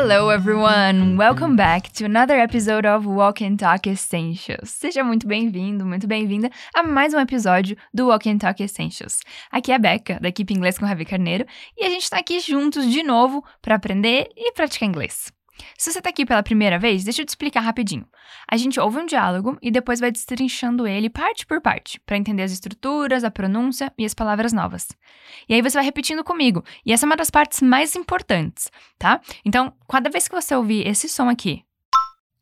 Hello, everyone! Welcome back to another episode of Walk and Talk Essentials. Seja muito bem-vindo, muito bem-vinda a mais um episódio do Walk and Talk Essentials. Aqui é a Becca, da equipe Inglês com Ravi Carneiro, e a gente está aqui juntos de novo para aprender e praticar inglês. Se você está aqui pela primeira vez, deixa eu te explicar rapidinho. A gente ouve um diálogo e depois vai destrinchando ele parte por parte, para entender as estruturas, a pronúncia e as palavras novas. E aí você vai repetindo comigo, e essa é uma das partes mais importantes, tá? Então, cada vez que você ouvir esse som aqui,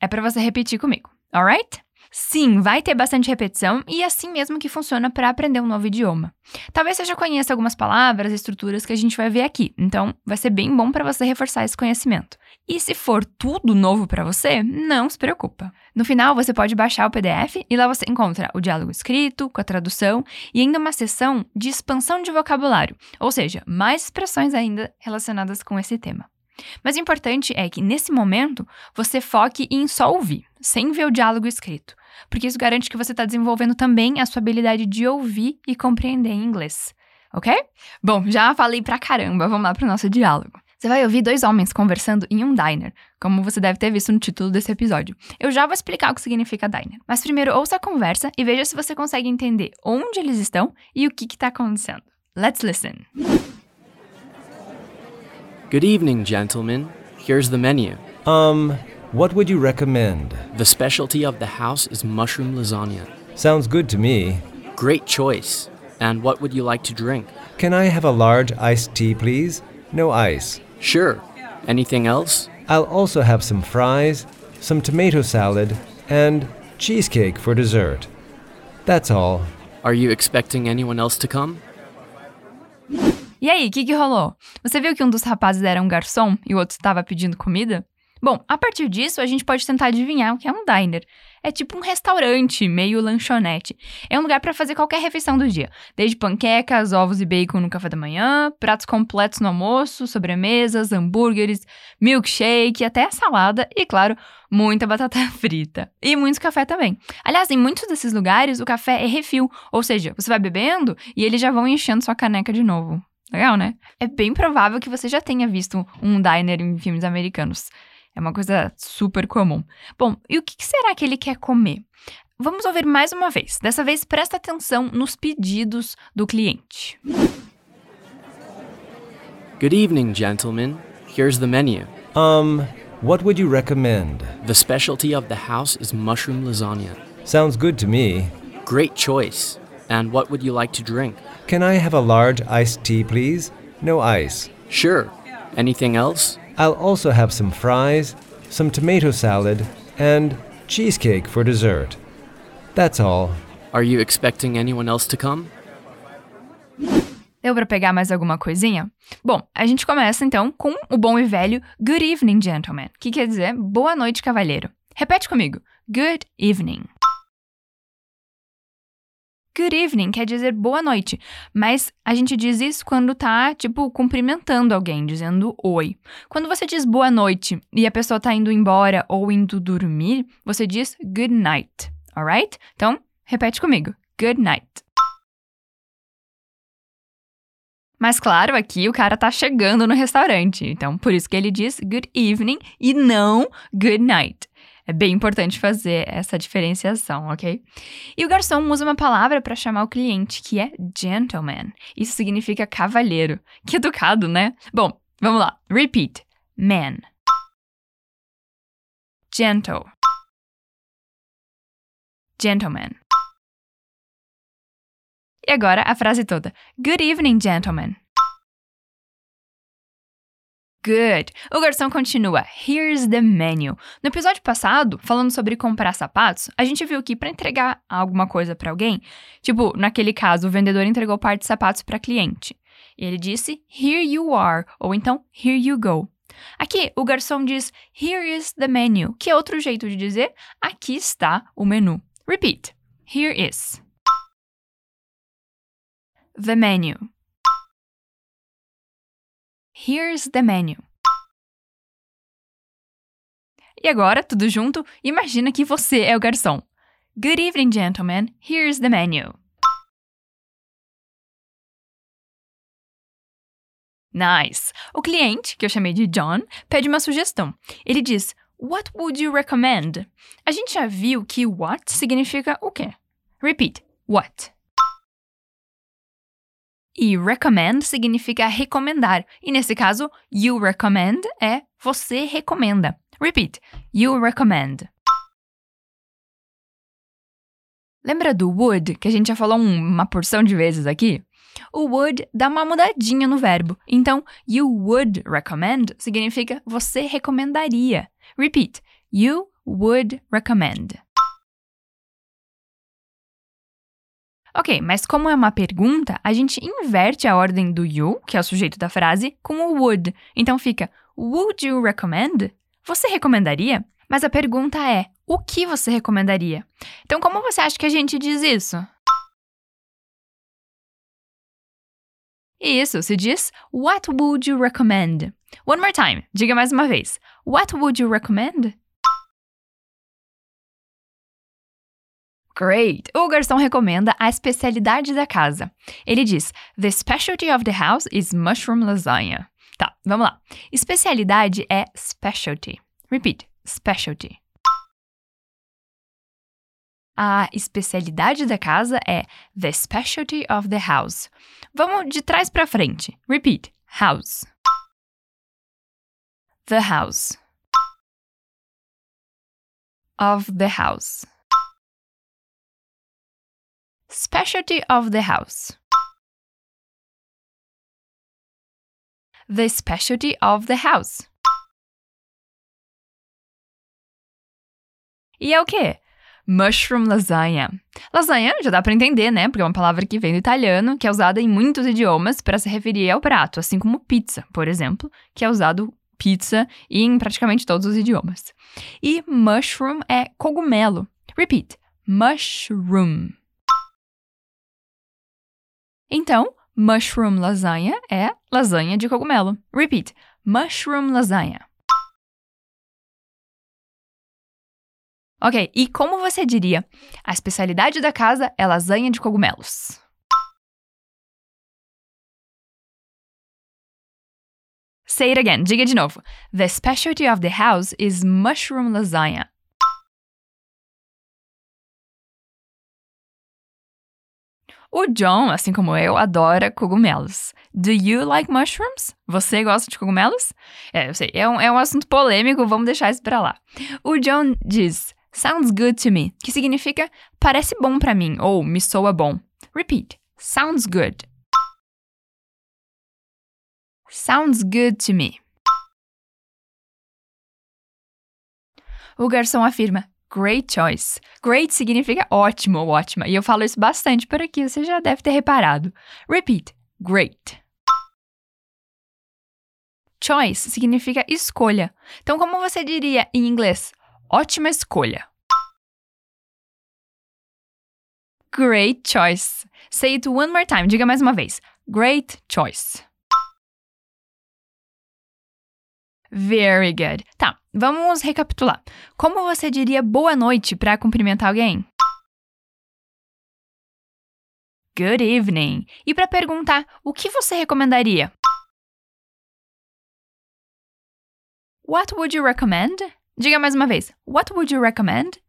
é para você repetir comigo, alright? Sim, vai ter bastante repetição e é assim mesmo que funciona para aprender um novo idioma. Talvez você já conheça algumas palavras e estruturas que a gente vai ver aqui, então vai ser bem bom para você reforçar esse conhecimento. E se for tudo novo para você, não se preocupa. No final, você pode baixar o PDF e lá você encontra o diálogo escrito, com a tradução e ainda uma seção de expansão de vocabulário, ou seja, mais expressões ainda relacionadas com esse tema. Mas o importante é que, nesse momento, você foque em só ouvir, sem ver o diálogo escrito, porque isso garante que você está desenvolvendo também a sua habilidade de ouvir e compreender em inglês. Ok? Bom, já falei pra caramba, vamos lá pro nosso diálogo. Você vai ouvir dois homens conversando em um diner, como você deve ter visto no título desse episódio. Eu já vou explicar o que significa diner. Mas primeiro ouça a conversa e veja se você consegue entender onde eles estão e o que está acontecendo. Let's listen. Good evening, gentlemen. Here's the menu. Um, what would you recommend? The specialty of the house is mushroom lasagna. Sounds good to me. Great choice. And what would you like to drink? Can I have a large iced tea, please? No ice. Sure. Anything else? I'll also have some fries, some tomato salad, and cheesecake for dessert. That's all. Are you expecting anyone else to come? E aí, o que, que rolou? Você viu que um dos rapazes era um garçom e o outro estava pedindo comida? Bom, a partir disso, a gente pode tentar adivinhar o que é um diner. É tipo um restaurante, meio lanchonete. É um lugar para fazer qualquer refeição do dia, desde panquecas, ovos e bacon no café da manhã, pratos completos no almoço, sobremesas, hambúrgueres, milkshake, até salada e, claro, muita batata frita. E muito café também. Aliás, em muitos desses lugares, o café é refil, ou seja, você vai bebendo e eles já vão enchendo sua caneca de novo. Legal, né? É bem provável que você já tenha visto um diner em filmes americanos. É uma coisa super comum. Bom, e o que será que ele quer comer? Vamos ouvir mais uma vez. Dessa vez, presta atenção nos pedidos do cliente. Good evening, gentlemen. Here's the menu. Um, what would you recommend? The specialty of the house is mushroom lasagna. Sounds good to me. Great choice. And what would you like to drink? Can I have a large iced tea, please? No ice. Sure. Anything else? I'll also have some fries, some tomato salad, and cheesecake for dessert. That's all. Are you expecting anyone else to come? Deu para pegar mais alguma coisinha? Bom, a gente começa então com o bom e velho Good evening, gentlemen, que quer dizer boa noite, cavalheiro. Repete comigo: Good evening. Good evening quer dizer boa noite, mas a gente diz isso quando tá, tipo, cumprimentando alguém, dizendo oi. Quando você diz boa noite e a pessoa tá indo embora ou indo dormir, você diz good night, alright? Então, repete comigo: good night. Mas claro, aqui o cara tá chegando no restaurante, então por isso que ele diz good evening e não good night. É bem importante fazer essa diferenciação, ok? E o garçom usa uma palavra para chamar o cliente, que é gentleman. Isso significa cavalheiro. Que educado, né? Bom, vamos lá. Repeat. Man. Gentle. Gentleman. E agora a frase toda. Good evening, gentlemen. Good. O garçom continua. Here's the menu. No episódio passado, falando sobre comprar sapatos, a gente viu que para entregar alguma coisa para alguém, tipo, naquele caso, o vendedor entregou parte de sapatos para cliente. E ele disse here you are, ou então here you go. Aqui, o garçom diz here is the menu, que é outro jeito de dizer aqui está o menu. Repeat. Here is. The menu. Here's the menu. E agora, tudo junto, imagina que você é o garçom. Good evening, gentlemen. Here's the menu. Nice. O cliente, que eu chamei de John, pede uma sugestão. Ele diz: What would you recommend? A gente já viu que what significa o quê? Repeat. What? E recommend significa recomendar. E nesse caso, you recommend é você recomenda. Repeat. You recommend. Lembra do would, que a gente já falou uma porção de vezes aqui? O would dá uma mudadinha no verbo. Então, you would recommend significa você recomendaria. Repeat. You would recommend. Ok, mas como é uma pergunta, a gente inverte a ordem do you, que é o sujeito da frase, com o would. Então fica Would you recommend? Você recomendaria? Mas a pergunta é: o que você recomendaria? Então, como você acha que a gente diz isso? Isso, se diz What would you recommend? One more time, diga mais uma vez. What would you recommend? Great! O garçom recomenda a especialidade da casa. Ele diz: The specialty of the house is mushroom lasagna. Tá, vamos lá. Especialidade é specialty. Repeat: specialty. A especialidade da casa é the specialty of the house. Vamos de trás para frente. Repeat: house. The house. Of the house. Specialty of the house. The specialty of the house. E é o quê? Mushroom lasagna. Lasanha já dá para entender, né? Porque é uma palavra que vem do italiano, que é usada em muitos idiomas para se referir ao prato, assim como pizza, por exemplo, que é usado pizza em praticamente todos os idiomas. E mushroom é cogumelo. Repeat: mushroom. Então, mushroom lasanha é lasanha de cogumelo. Repeat: mushroom lasanha. Ok, e como você diria? A especialidade da casa é lasanha de cogumelos. Say it again, diga de novo. The specialty of the house is mushroom lasagna. O John, assim como eu, adora cogumelos. Do you like mushrooms? Você gosta de cogumelos? É, eu sei, é um, é um assunto polêmico, vamos deixar isso pra lá. O John diz: Sounds good to me, que significa parece bom para mim ou me soa bom. Repeat. Sounds good. Sounds good to me. O garçom afirma: Great choice. Great significa ótimo ou ótima, e eu falo isso bastante por aqui, você já deve ter reparado. Repeat: Great. Choice significa escolha. Então, como você diria em inglês? Ótima escolha. Great choice. Say it one more time. Diga mais uma vez. Great choice. Very good. Tá, vamos recapitular. Como você diria boa noite para cumprimentar alguém? Good evening. E para perguntar o que você recomendaria? What would you recommend? Diga mais uma vez. What would you recommend?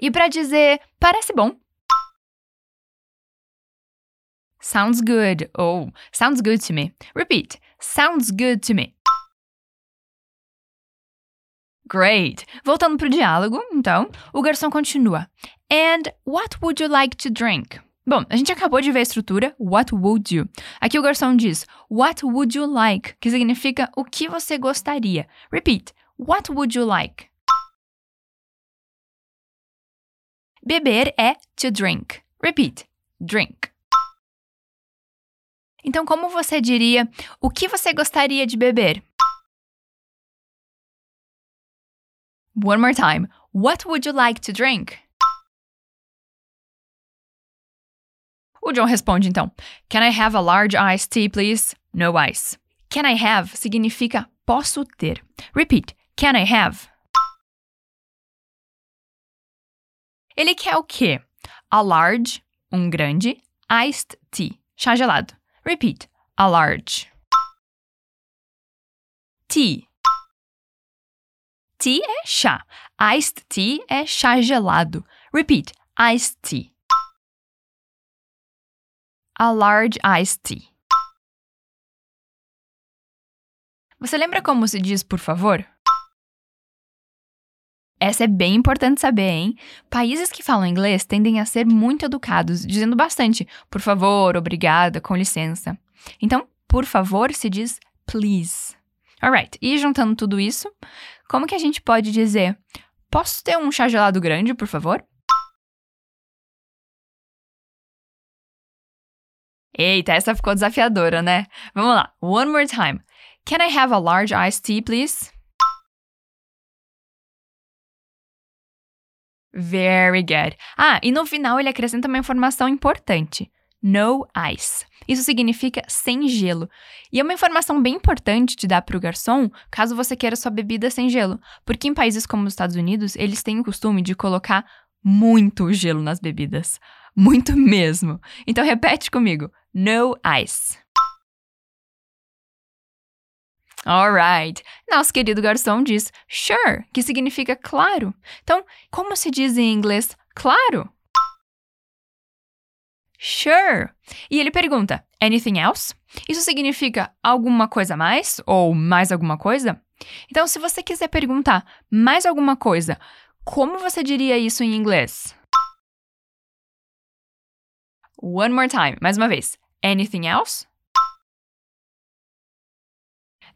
E para dizer parece bom. Sounds good ou sounds good to me. Repeat. Sounds good to me. Great! Voltando pro diálogo, então, o garçom continua. And what would you like to drink? Bom, a gente acabou de ver a estrutura What would you? Aqui o garçom diz What would you like? Que significa o que você gostaria. Repeat. What would you like? Beber é to drink. Repeat. Drink. Então, como você diria o que você gostaria de beber? One more time. What would you like to drink? O John responde então: Can I have a large iced tea, please? No ice. Can I have significa posso ter. Repeat: Can I have? Ele quer o quê? A large, um grande, iced tea. chá gelado. Repeat, a large. Tea. Tea é chá. Iced tea é chá gelado. Repeat, iced tea. A large iced tea. Você lembra como se diz por favor? Essa é bem importante saber, hein? Países que falam inglês tendem a ser muito educados, dizendo bastante por favor, obrigada, com licença. Então, por favor se diz please. Alright, e juntando tudo isso, como que a gente pode dizer posso ter um chá gelado grande, por favor? Eita, essa ficou desafiadora, né? Vamos lá, one more time. Can I have a large iced tea, please? Very good. Ah, e no final ele acrescenta uma informação importante. No ice. Isso significa sem gelo. E é uma informação bem importante de dar para o garçom caso você queira sua bebida sem gelo. Porque em países como os Estados Unidos, eles têm o costume de colocar muito gelo nas bebidas. Muito mesmo. Então repete comigo: no ice. Alright. Nosso querido garçom diz sure, que significa claro. Então, como se diz em inglês claro? Sure. E ele pergunta: anything else? Isso significa alguma coisa mais ou mais alguma coisa? Então, se você quiser perguntar mais alguma coisa, como você diria isso em inglês? One more time, mais uma vez. Anything else?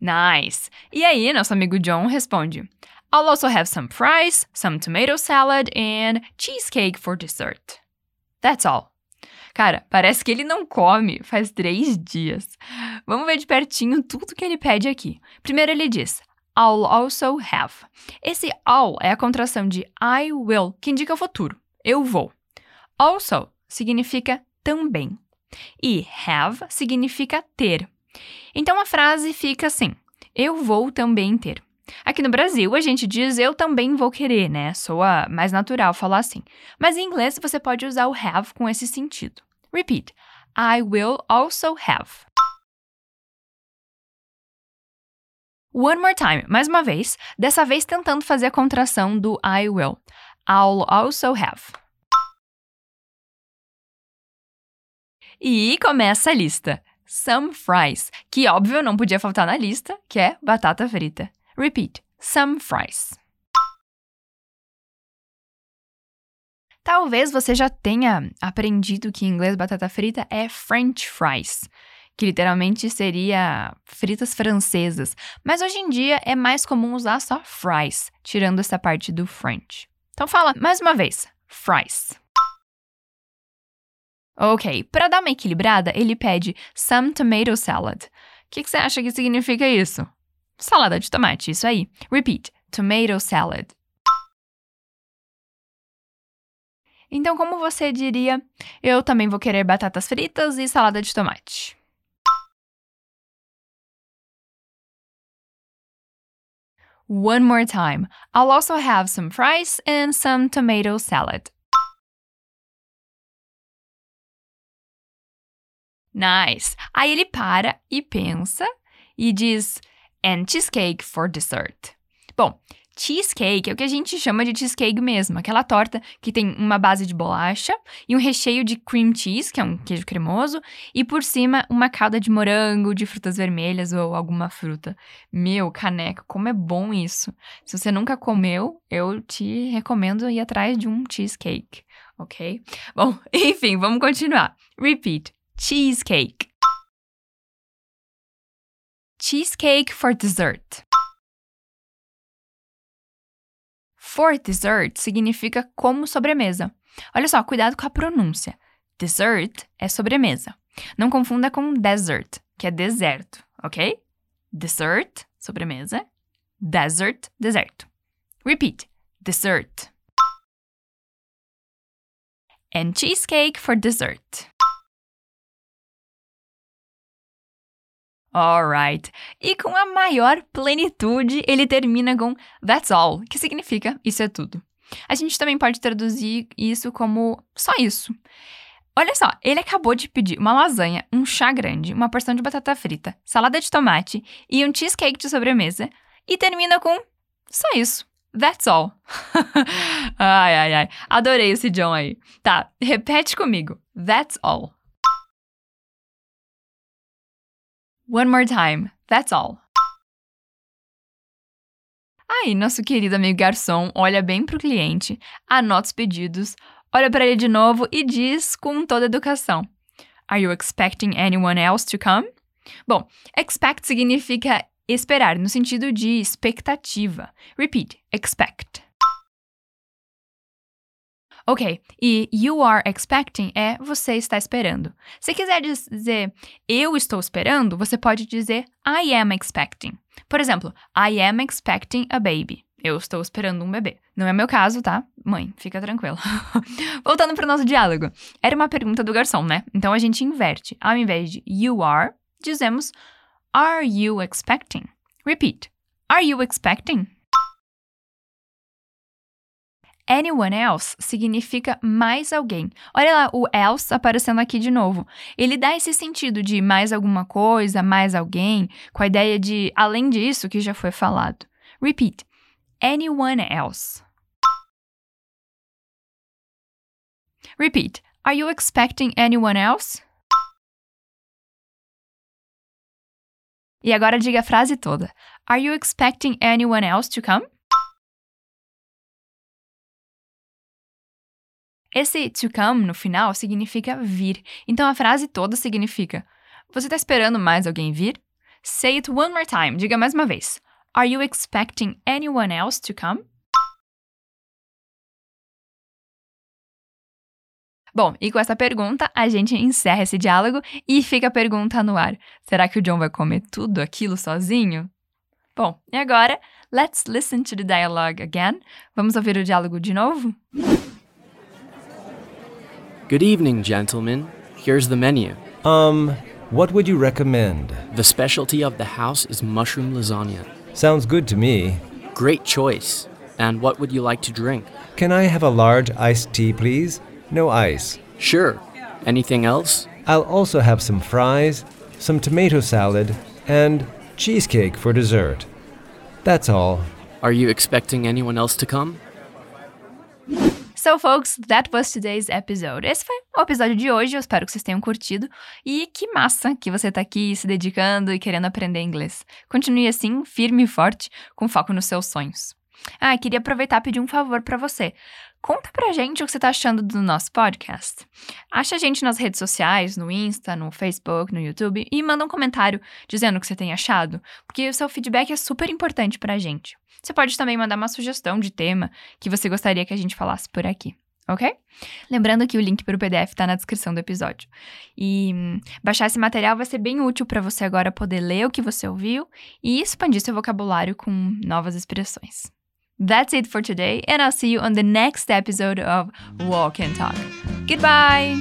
Nice! E aí, nosso amigo John responde: I'll also have some fries, some tomato salad and cheesecake for dessert. That's all. Cara, parece que ele não come faz três dias. Vamos ver de pertinho tudo que ele pede aqui. Primeiro ele diz: I'll also have. Esse all é a contração de I will, que indica o futuro. Eu vou. Also significa também. E have significa ter. Então a frase fica assim: Eu vou também ter. Aqui no Brasil, a gente diz eu também vou querer, né? Soa mais natural falar assim. Mas em inglês você pode usar o have com esse sentido. Repeat. I will also have. One more time, mais uma vez, dessa vez tentando fazer a contração do I will. I'll also have. E começa a lista some fries, que óbvio não podia faltar na lista, que é batata frita. Repeat, some fries. Talvez você já tenha aprendido que em inglês batata frita é French fries, que literalmente seria fritas francesas, mas hoje em dia é mais comum usar só fries, tirando essa parte do French. Então fala mais uma vez, fries. Ok, para dar uma equilibrada, ele pede some tomato salad. O que, que você acha que significa isso? Salada de tomate, isso aí. Repeat, tomato salad. Então, como você diria, eu também vou querer batatas fritas e salada de tomate. One more time. I'll also have some fries and some tomato salad. Nice. Aí ele para e pensa e diz and cheesecake for dessert. Bom, cheesecake é o que a gente chama de cheesecake mesmo, aquela torta que tem uma base de bolacha e um recheio de cream cheese, que é um queijo cremoso, e por cima uma calda de morango, de frutas vermelhas ou alguma fruta. Meu, caneco, como é bom isso. Se você nunca comeu, eu te recomendo ir atrás de um cheesecake, ok? Bom, enfim, vamos continuar. Repeat cheesecake. Cheesecake for dessert. For dessert significa como sobremesa. Olha só, cuidado com a pronúncia. Dessert é sobremesa. Não confunda com desert, que é deserto, ok? Dessert, sobremesa. Desert, deserto. Repeat. Dessert. And cheesecake for dessert. Alright. E com a maior plenitude, ele termina com That's all, que significa isso é tudo. A gente também pode traduzir isso como só isso. Olha só, ele acabou de pedir uma lasanha, um chá grande, uma porção de batata frita, salada de tomate e um cheesecake de sobremesa e termina com só isso. That's all. ai, ai, ai. Adorei esse John aí. Tá, repete comigo. That's all. One more time. That's all. Aí, nosso querido amigo garçom olha bem pro cliente, anota os pedidos, olha para ele de novo e diz com toda educação: Are you expecting anyone else to come? Bom, expect significa esperar no sentido de expectativa. Repeat: expect. Ok, e you are expecting é você está esperando. Se quiser dizer eu estou esperando, você pode dizer I am expecting. Por exemplo, I am expecting a baby. Eu estou esperando um bebê. Não é meu caso, tá? Mãe, fica tranquila. Voltando para o nosso diálogo. Era uma pergunta do garçom, né? Então a gente inverte. Ao invés de you are, dizemos Are you expecting? Repeat. Are you expecting? Anyone else significa mais alguém. Olha lá o else aparecendo aqui de novo. Ele dá esse sentido de mais alguma coisa, mais alguém, com a ideia de além disso que já foi falado. Repeat. Anyone else. Repeat. Are you expecting anyone else? E agora diga a frase toda. Are you expecting anyone else to come? Esse to come no final significa vir. Então a frase toda significa: Você está esperando mais alguém vir? Say it one more time. Diga mais uma vez. Are you expecting anyone else to come? Bom, e com essa pergunta, a gente encerra esse diálogo e fica a pergunta no ar: será que o John vai comer tudo aquilo sozinho? Bom, e agora, let's listen to the dialogue again. Vamos ouvir o diálogo de novo? Good evening, gentlemen. Here's the menu. Um, what would you recommend? The specialty of the house is mushroom lasagna. Sounds good to me. Great choice. And what would you like to drink? Can I have a large iced tea, please? No ice. Sure. Anything else? I'll also have some fries, some tomato salad, and cheesecake for dessert. That's all. Are you expecting anyone else to come? So, folks, that was today's episode. Esse foi o episódio de hoje. Eu espero que vocês tenham curtido. E que massa que você tá aqui se dedicando e querendo aprender inglês. Continue assim, firme e forte, com foco nos seus sonhos. Ah, queria aproveitar e pedir um favor para você. Conta pra gente o que você tá achando do nosso podcast. Acha a gente nas redes sociais, no Insta, no Facebook, no YouTube e manda um comentário dizendo o que você tem achado, porque o seu feedback é super importante pra gente. Você pode também mandar uma sugestão de tema que você gostaria que a gente falasse por aqui. Ok? Lembrando que o link para o PDF está na descrição do episódio. E baixar esse material vai ser bem útil para você agora poder ler o que você ouviu e expandir seu vocabulário com novas expressões. That's it for today, and I'll see you on the next episode of Walk and Talk. Goodbye!